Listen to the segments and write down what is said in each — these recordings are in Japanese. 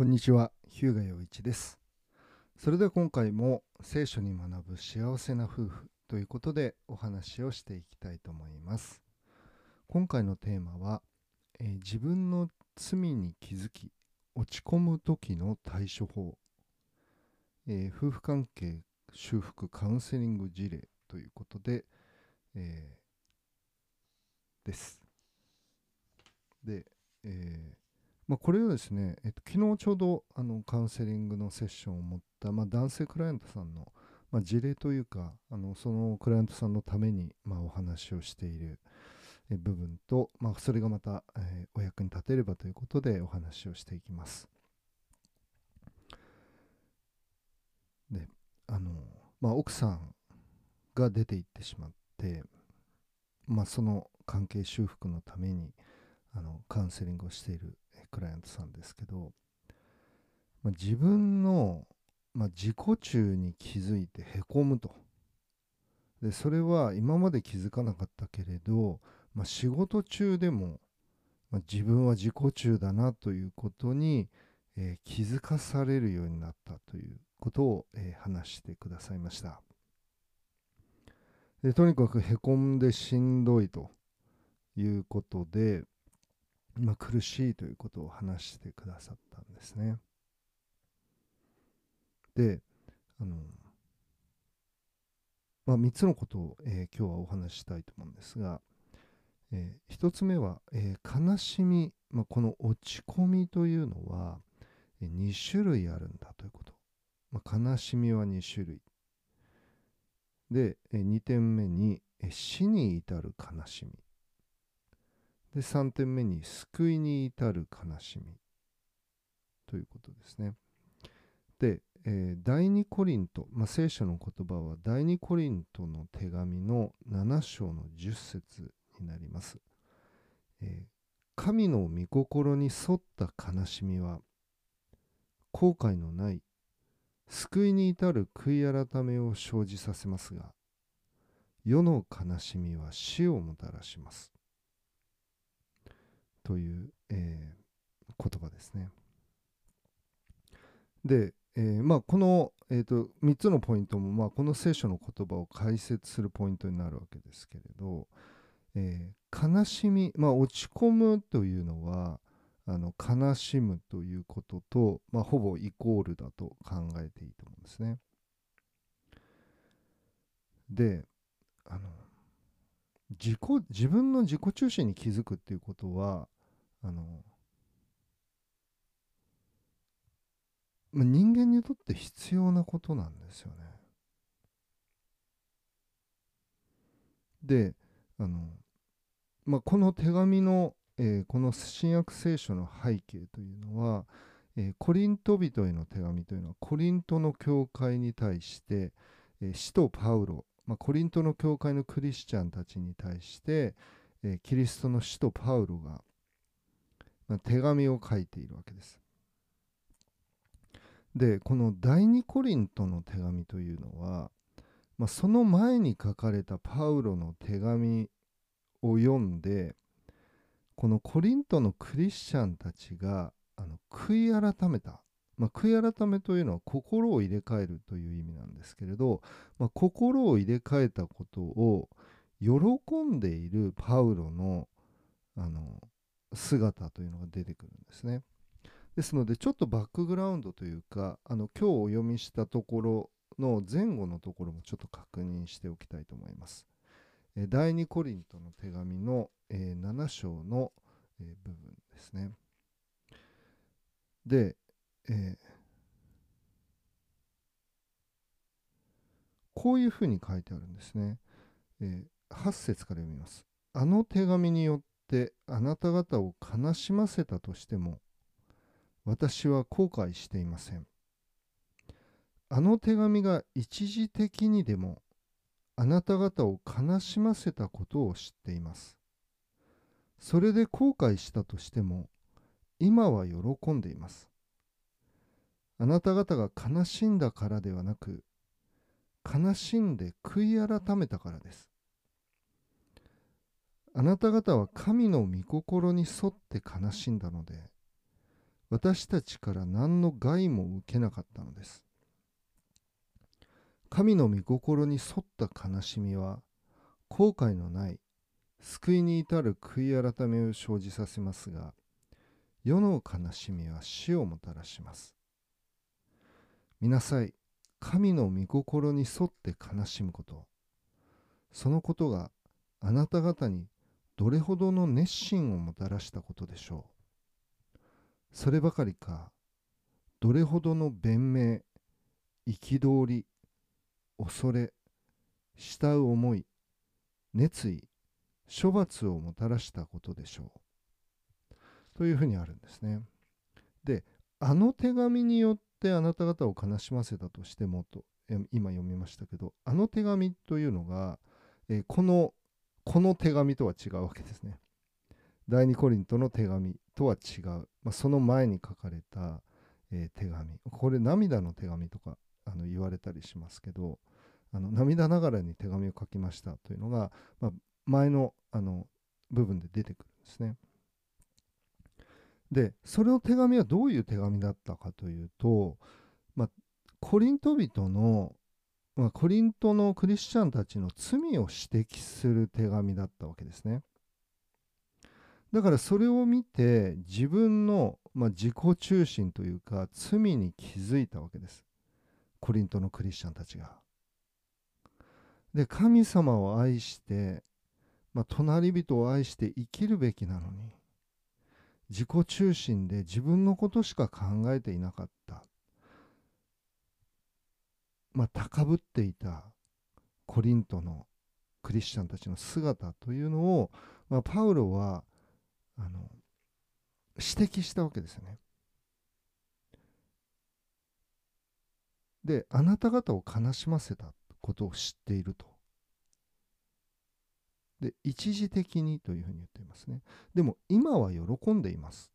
こんにちは、日向洋一です。それでは今回も聖書に学ぶ幸せな夫婦ということでお話をしていきたいと思います。今回のテーマは、えー自分の罪に気づき落ち込む時の対処法、えー夫婦関係修復カウンセリング事例ということで、えーです。で、えーまあ、これをですね、えっと、昨日ちょうどあのカウンセリングのセッションを持った、まあ、男性クライアントさんの、まあ、事例というかあのそのクライアントさんのために、まあ、お話をしている部分と、まあ、それがまた、えーお役に立てればということでお話をしていきます。であの、まあ、奥さんが出て行ってしまって、まあ、その関係修復のためにあのカウンセリングをしているクライアントさんですけど、まあ、自分の、まあ、自己中に気づいてへこむと。でそれは今まで気づかなかったけれど、まあ、仕事中でも、まあ、自分は自己中だなということに、えー気づかされるようになったということを、えー話してくださいました。でとにかくへこんでしんどいということで、まあ、苦しいということを話してくださったんですね。で、あの、まあ、3つのことを、えー今日はお話ししたいと思うんですが、え1つ目は、えー悲しみ、まあ、この落ち込みというのは、え2種類あるんだということ。まあ、悲しみは2種類。で、え2点目に、え死に至る悲しみ。で3点目に救いに至る悲しみということですね。で、えー第2コリント、まあ、聖書の言葉は第2コリントの手紙の7章の10節になります。えー神の御心に沿った悲しみは後悔のない救いに至る悔い改めを生じさせますが世の悲しみは死をもたらします。という、えー言葉ですね。で、えーまあ、この、えー、と3つのポイントも、まあ、この聖書の言葉を解説するポイントになるわけですけれど、えー悲しみ、まあ、落ち込むというのはあの悲しむということと、まあ、ほぼイコールだと考えていいと思うんですね。であの自己自分の自己中心に気づくっていうことはあの、まあ、人間にとって必要なことなんですよね。であの、まあ、この手紙の、えーこの新約聖書の背景というのは、えーコリント人への手紙というのはコリントの教会に対して、えー使徒パウロ、まあ、コリントの教会のクリスチャンたちに対して、えーキリストの使徒パウロが、まあ、手紙を書いているわけです。でこの第二コリントの手紙というのは、まあ、その前に書かれたパウロの手紙を読んでこのコリントのクリスチャンたちがあの悔い改めた、まあ、悔い改めというのは心を入れ替えるという意味なんですけれど、まあ、心を入れ替えたことを喜んでいるパウロのあの姿というのが出てくるんですね。ですのでちょっとバックグラウンドというかあの今日お読みしたところの前後のところもちょっと確認しておきたいと思います。第2コリントの手紙の、7章の、部分ですね。で、えーこういうふうに書いてあるんですね。えー8節から読みます。あの手紙によってあなた方を悲しませたとしても私は後悔していません。あの手紙が一時的にでもあなた方を悲しませたことを知っています。それで後悔したとしても今は喜んでいます。あなた方が悲しんだからではなく悲しんで悔い改めたからです。あなた方は神の御心に沿って悲しんだので私たちから何の害も受けなかったのです神の御心に沿った悲しみは後悔のない救いに至る悔い改めを生じさせますが世の悲しみは死をもたらします見なさい。神の御心に沿って悲しむこと。そのことがあなた方にどれほどの熱心をもたらしたことでしょう。そればかりかどれほどの弁明憤り恐れ慕う思い熱意処罰をもたらしたことでしょう。というふうにあるんですね。であの手紙によってってあなた方を悲しませたとしてもと今読みましたけどあの手紙というのが、えこのこの手紙とは違うわけですね。第二コリントの手紙とは違う、まあ、その前に書かれた、えー、手紙。これ涙の手紙とかあの言われたりしますけどあの涙ながらに手紙を書きましたというのが、まあ、前のあの部分で出てくるんですね。でそれの手紙はどういう手紙だったかというと、まあ、コリント人の、まあ、コリントのクリスチャンたちの罪を指摘する手紙だったわけですね。だからそれを見て自分の、まあ、自己中心というか罪に気づいたわけです。コリントのクリスチャンたちが。で神様を愛して、まあ、隣人を愛して生きるべきなのに自己中心で自分のことしか考えていなかった、まあ、高ぶっていたコリントのクリスチャンたちの姿というのを、まあ、パウロはあの指摘したわけですよね。であなた方を悲しませたことを知っていると。で、一時的にというふうに言っていますね。でも、今は喜んでいます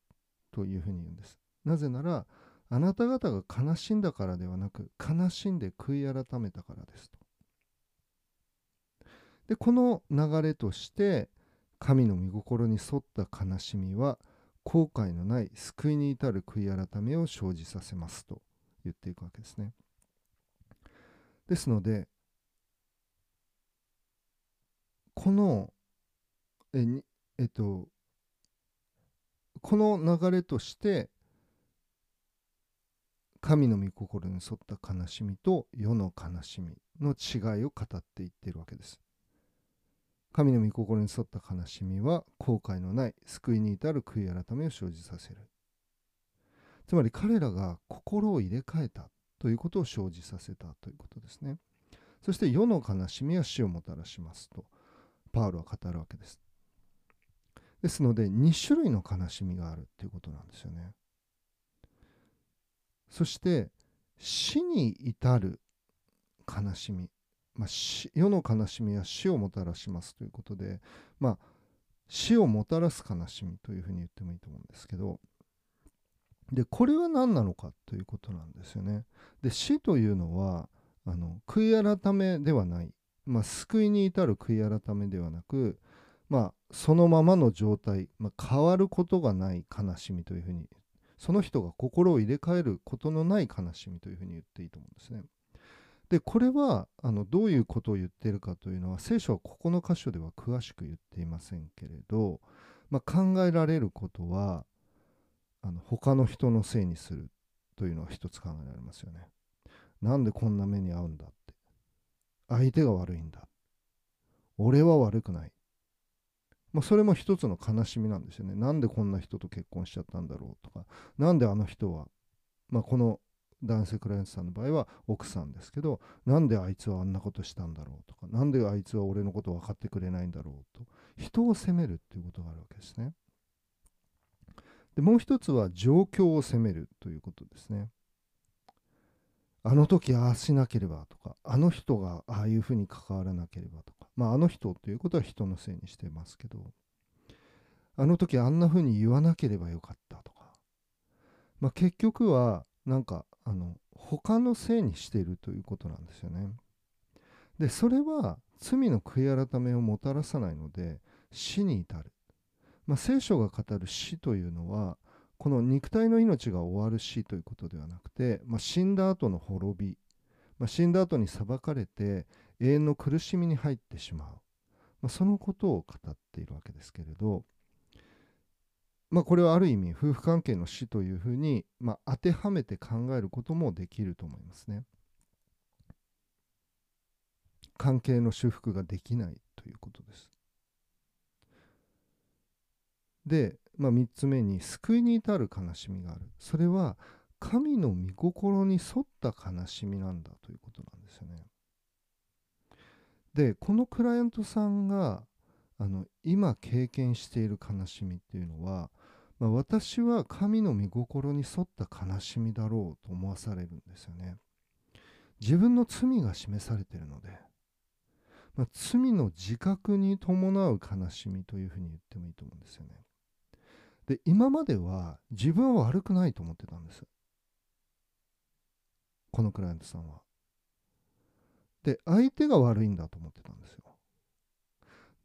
というふうに言うんです。なぜなら、あなた方が悲しんだからではなく、悲しんで悔い改めたからですと。で、この流れとして、神の御心に沿った悲しみは、後悔のない救いに至る悔い改めを生じさせますと言っていくわけですね。ですので、このええっとこの流れとして神の御心に沿った悲しみと世の悲しみの違いを語っていっているわけです。神の御心に沿った悲しみは後悔のない救いに至る悔い改めを生じさせる。つまり彼らが心を入れ替えたということを生じさせたということですね。そして世の悲しみは死をもたらしますとパウロは語るわけです。ですので2種類の悲しみがあるということなんですよね。そして死に至る悲しみ、まあ、世の悲しみは死をもたらしますということで、まあ、死をもたらす悲しみというふうに言ってもいいと思うんですけどでこれは何なのかということなんですよね。で死というのはあの悔い改めではないまあ、救いに至る悔い改めではなく、まあ、そのままの状態、まあ、変わることがない悲しみというふうにその人が心を入れ替えることのない悲しみというふうに言っていいと思うんですね。でこれはあのどういうことを言ってるかというのは聖書はここの箇所では詳しく言っていませんけれど、まあ、考えられることはあの他の人のせいにするというのは一つ考えられますよね。なんでこんな目に遭うんだ相手が悪いんだ。俺は悪くない。まあ、それも一つの悲しみなんですよね。なんでこんな人と結婚しちゃったんだろうとか、なんであの人は、まあ、この男性クライアントさんの場合は奥さんですけど、なんであいつはあんなことしたんだろうとか、なんであいつは俺のこと分かってくれないんだろうと、人を責めるっていうことがあるわけですね。でもう一つは状況を責めるということですね。あの時ああしなければとか、あの人がああいうふうに関わらなければとか、まああの人ということは人のせいにしてますけど、あの時あんなふうに言わなければよかったとか、まあ結局はなんかあの他のせいにしているということなんですよね。で、それは罪の悔い改めをもたらさないので死に至る。まあ、聖書が語る死というのはこの肉体の命が終わる死ということではなくて、まあ、死んだ後の滅び、まあ、死んだ後に裁かれて永遠の苦しみに入ってしまう、まあ、そのことを語っているわけですけれど、まあ、これはある意味夫婦関係の死というふうに、まあ、当てはめて考えることもできると思いますね。関係の修復ができないということです。で、まあ、3つ目に救いに至る悲しみがあるそれは神の御心に沿った悲しみなんだということなんですよね。でこのクライアントさんがあの今経験している悲しみっていうのは、まあ、私は神の御心に沿った悲しみだろうと思わされるんですよね。自分の罪が示されているので、まあ、罪の自覚に伴う悲しみというふうに言ってもいいと思うんですよね。で今までは自分は悪くないと思ってたんです。このクライアントさんは。で相手が悪いんだと思ってたんですよ。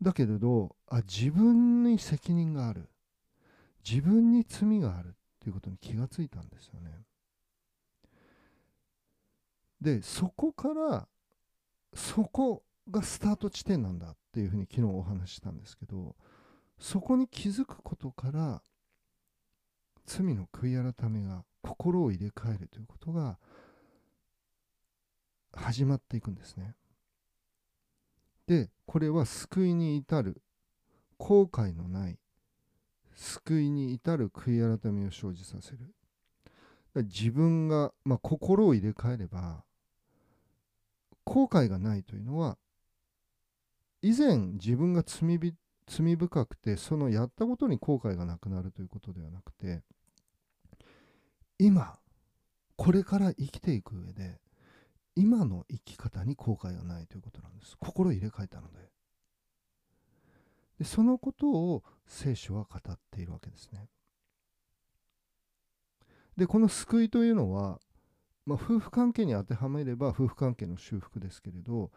だけれどあ自分に責任がある。自分に罪があるっていうことに気がついたんですよね。でそこからそこがスタート地点なんだっていうふうに昨日お話ししたんですけどそこに気づくことから罪の悔い改めが心を入れ替えるということが始まっていくんですね。でこれは救いに至る後悔のない救いに至る悔い改めを生じさせる自分が、まあ、心を入れ替えれば後悔がないというのは以前自分が罪罪深くてそのやったことに後悔がなくなるということではなくて今これから生きていく上で今の生き方に後悔がないということなんです。心入れ替えたので。でそのことを聖書は語っているわけですね。でこの救いというのは、まあ、夫婦関係に当てはめれば夫婦関係の修復ですけれど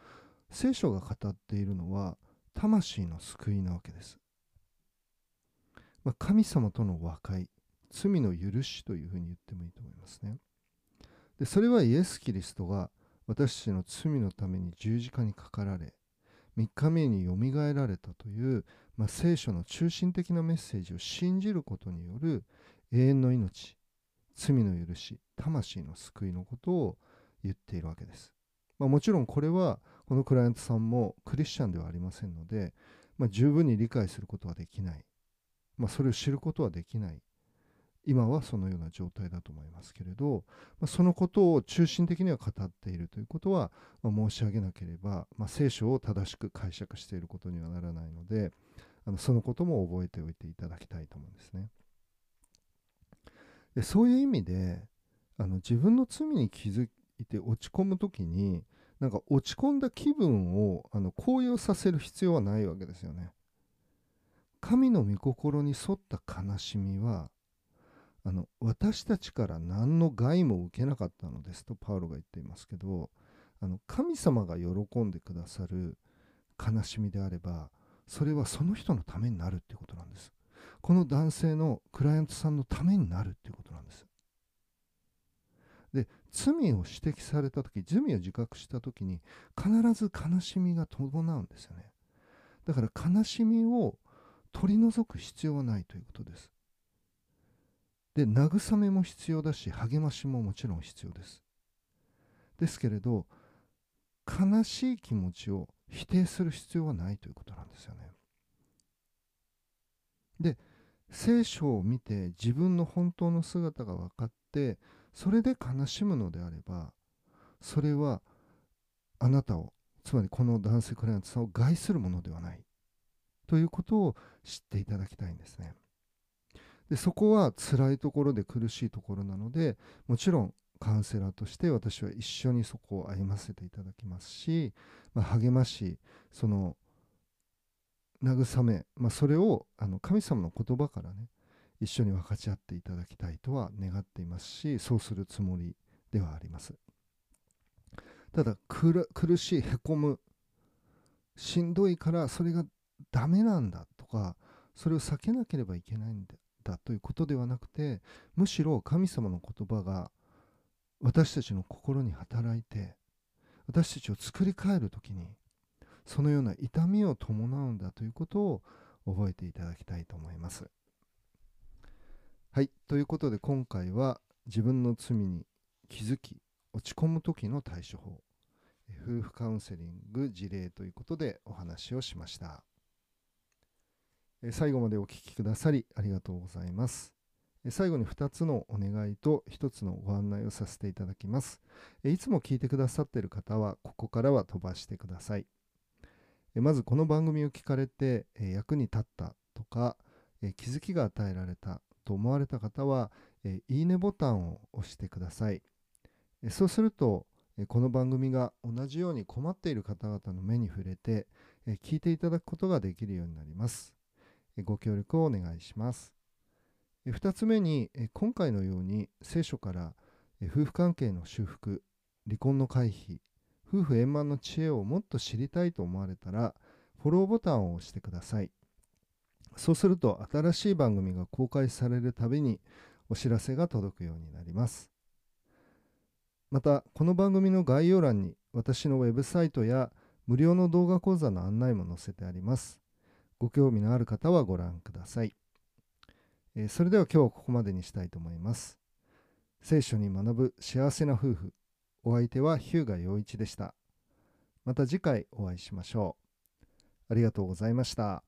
聖書が語っているのは魂の救いなわけです。まあ、神様との和解、罪の許しというふうに言ってもいいと思いますね。でそれはイエス・キリストが私たちの罪のために十字架にかかられ、3日目によみがえられたという、まあ、聖書の中心的なメッセージを信じることによる永遠の命、罪の許し、魂の救いのことを言っているわけです。まあ、もちろんこれはこのクライアントさんもクリスチャンではありませんので、まあ、十分に理解することはできない、まあ、それを知ることはできない今はそのような状態だと思いますけれど、まあ、そのことを中心的には語っているということは、まあ、申し上げなければ、まあ、聖書を正しく解釈していることにはならないのであのそのことも覚えておいていただきたいと思うんですね。でそういう意味であの自分の罪に気づいて落ち込む時になんか落ち込んだ気分をあの高揚させる必要はないわけですよね。神の御心に沿った悲しみはあの私たちから何の害も受けなかったのですとパウロが言っていますけどあの神様が喜んでくださる悲しみであればそれはその人のためになるっていうことなんです。この男性のクライアントさんのためになるっていうことなんです。で罪を指摘された時罪を自覚した時に必ず悲しみが伴うんですよねだから悲しみを取り除く必要はないということですで慰めも必要だし励ましももちろん必要です。ですけれど悲しい気持ちを否定する必要はないということなんですよね。で聖書を見て自分の本当の姿が分かってそれで悲しむのであればそれはあなたをつまりこの男性クライアントさんを害するものではないということを知っていただきたいんですね。でそこは辛いところで苦しいところなのでもちろんカウンセラーとして私は一緒にそこを歩ませていただきますし、まあ、励ましその慰め、まあ、それをあの神様の言葉からね一緒に分かち合っていただきたいとは願っていますしそうするつもりではあります。ただ苦しいへこむしんどいからそれがダメなんだとかそれを避けなければいけないんだということではなくてむしろ神様の言葉が私たちの心に働いて私たちを作り変える時にそのような痛みを伴うんだということを覚えていただきたいと思います。はい。ということで今回は自分の罪に気づき落ち込む時の対処法夫婦カウンセリング事例ということでお話をしました。最後までお聴きくださりありがとうございます。最後に2つのお願いと1つのご案内をさせていただきます。いつも聞いてくださっている方はここからは飛ばしてください。まずこの番組を聞かれて役に立ったとか気づきが与えられたと思われた方は、いいねボタンを押してください。そうすると、この番組が同じように困っている方々の目に触れて、聞いていただくことができるようになります。ご協力をお願いします。2つ目に、今回のように聖書から夫婦関係の修復、離婚の回避、夫婦円満の知恵をもっと知りたいと思われたら、フォローボタンを押してください。そうすると新しい番組が公開されるたびにお知らせが届くようになります。また、この番組の概要欄に私のウェブサイトや無料の動画講座の案内も載せてあります。ご興味のある方はご覧ください。えー、それでは今日はここまでにしたいと思います。聖書に学ぶ幸せな夫婦。お相手は日向陽一でした。また次回お会いしましょう。ありがとうございました。